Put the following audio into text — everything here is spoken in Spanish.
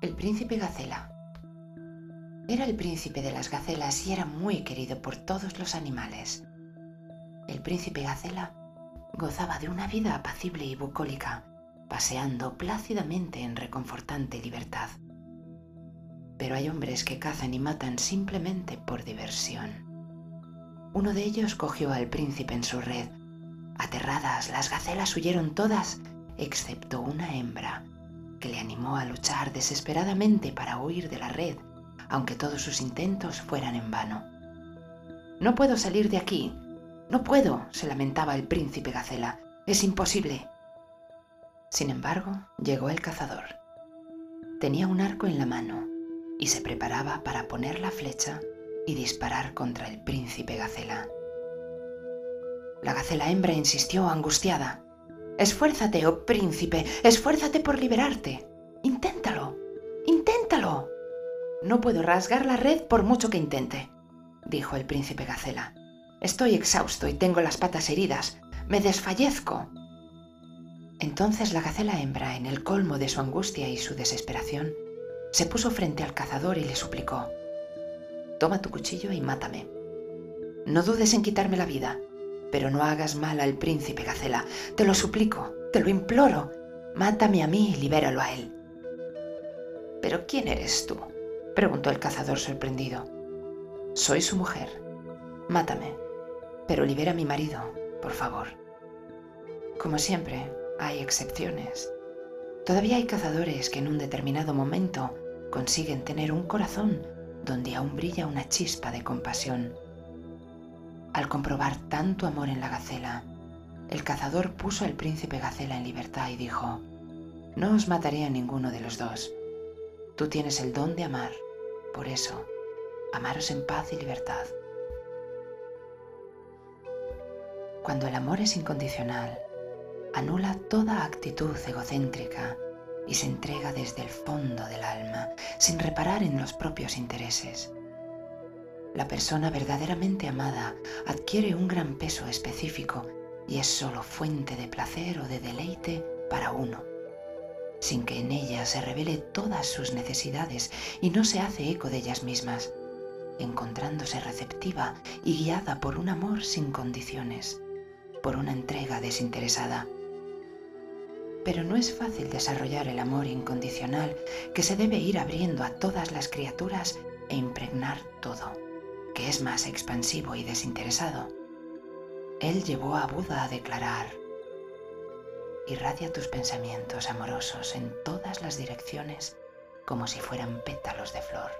El príncipe Gacela. Era el príncipe de las gacelas y era muy querido por todos los animales. El príncipe Gacela gozaba de una vida apacible y bucólica, paseando plácidamente en reconfortante libertad. Pero hay hombres que cazan y matan simplemente por diversión. Uno de ellos cogió al príncipe en su red. Aterradas, las gacelas huyeron todas, excepto una hembra, que le animó a luchar desesperadamente para huir de la red, aunque todos sus intentos fueran en vano. No puedo salir de aquí. No puedo, se lamentaba el príncipe Gacela. Es imposible. Sin embargo, llegó el cazador. Tenía un arco en la mano y se preparaba para poner la flecha y disparar contra el príncipe Gacela. La Gacela hembra insistió angustiada. Esfuérzate, oh príncipe, esfuérzate por liberarte. Inténtalo, inténtalo. No puedo rasgar la red por mucho que intente, dijo el príncipe Gacela. Estoy exhausto y tengo las patas heridas. Me desfallezco. Entonces la gacela hembra, en el colmo de su angustia y su desesperación, se puso frente al cazador y le suplicó, Toma tu cuchillo y mátame. No dudes en quitarme la vida, pero no hagas mal al príncipe Gacela. Te lo suplico, te lo imploro. Mátame a mí y libéralo a él. ¿Pero quién eres tú? preguntó el cazador sorprendido. Soy su mujer. Mátame, pero libera a mi marido, por favor. Como siempre, hay excepciones. Todavía hay cazadores que en un determinado momento consiguen tener un corazón donde aún brilla una chispa de compasión. Al comprobar tanto amor en la gacela, el cazador puso al príncipe Gacela en libertad y dijo, No os mataré a ninguno de los dos. Tú tienes el don de amar, por eso, amaros en paz y libertad. Cuando el amor es incondicional, anula toda actitud egocéntrica y se entrega desde el fondo del alma, sin reparar en los propios intereses. La persona verdaderamente amada adquiere un gran peso específico y es sólo fuente de placer o de deleite para uno, sin que en ella se revele todas sus necesidades y no se hace eco de ellas mismas, encontrándose receptiva y guiada por un amor sin condiciones, por una entrega desinteresada. Pero no es fácil desarrollar el amor incondicional que se debe ir abriendo a todas las criaturas e impregnar todo, que es más expansivo y desinteresado. Él llevó a Buda a declarar, irradia tus pensamientos amorosos en todas las direcciones como si fueran pétalos de flor.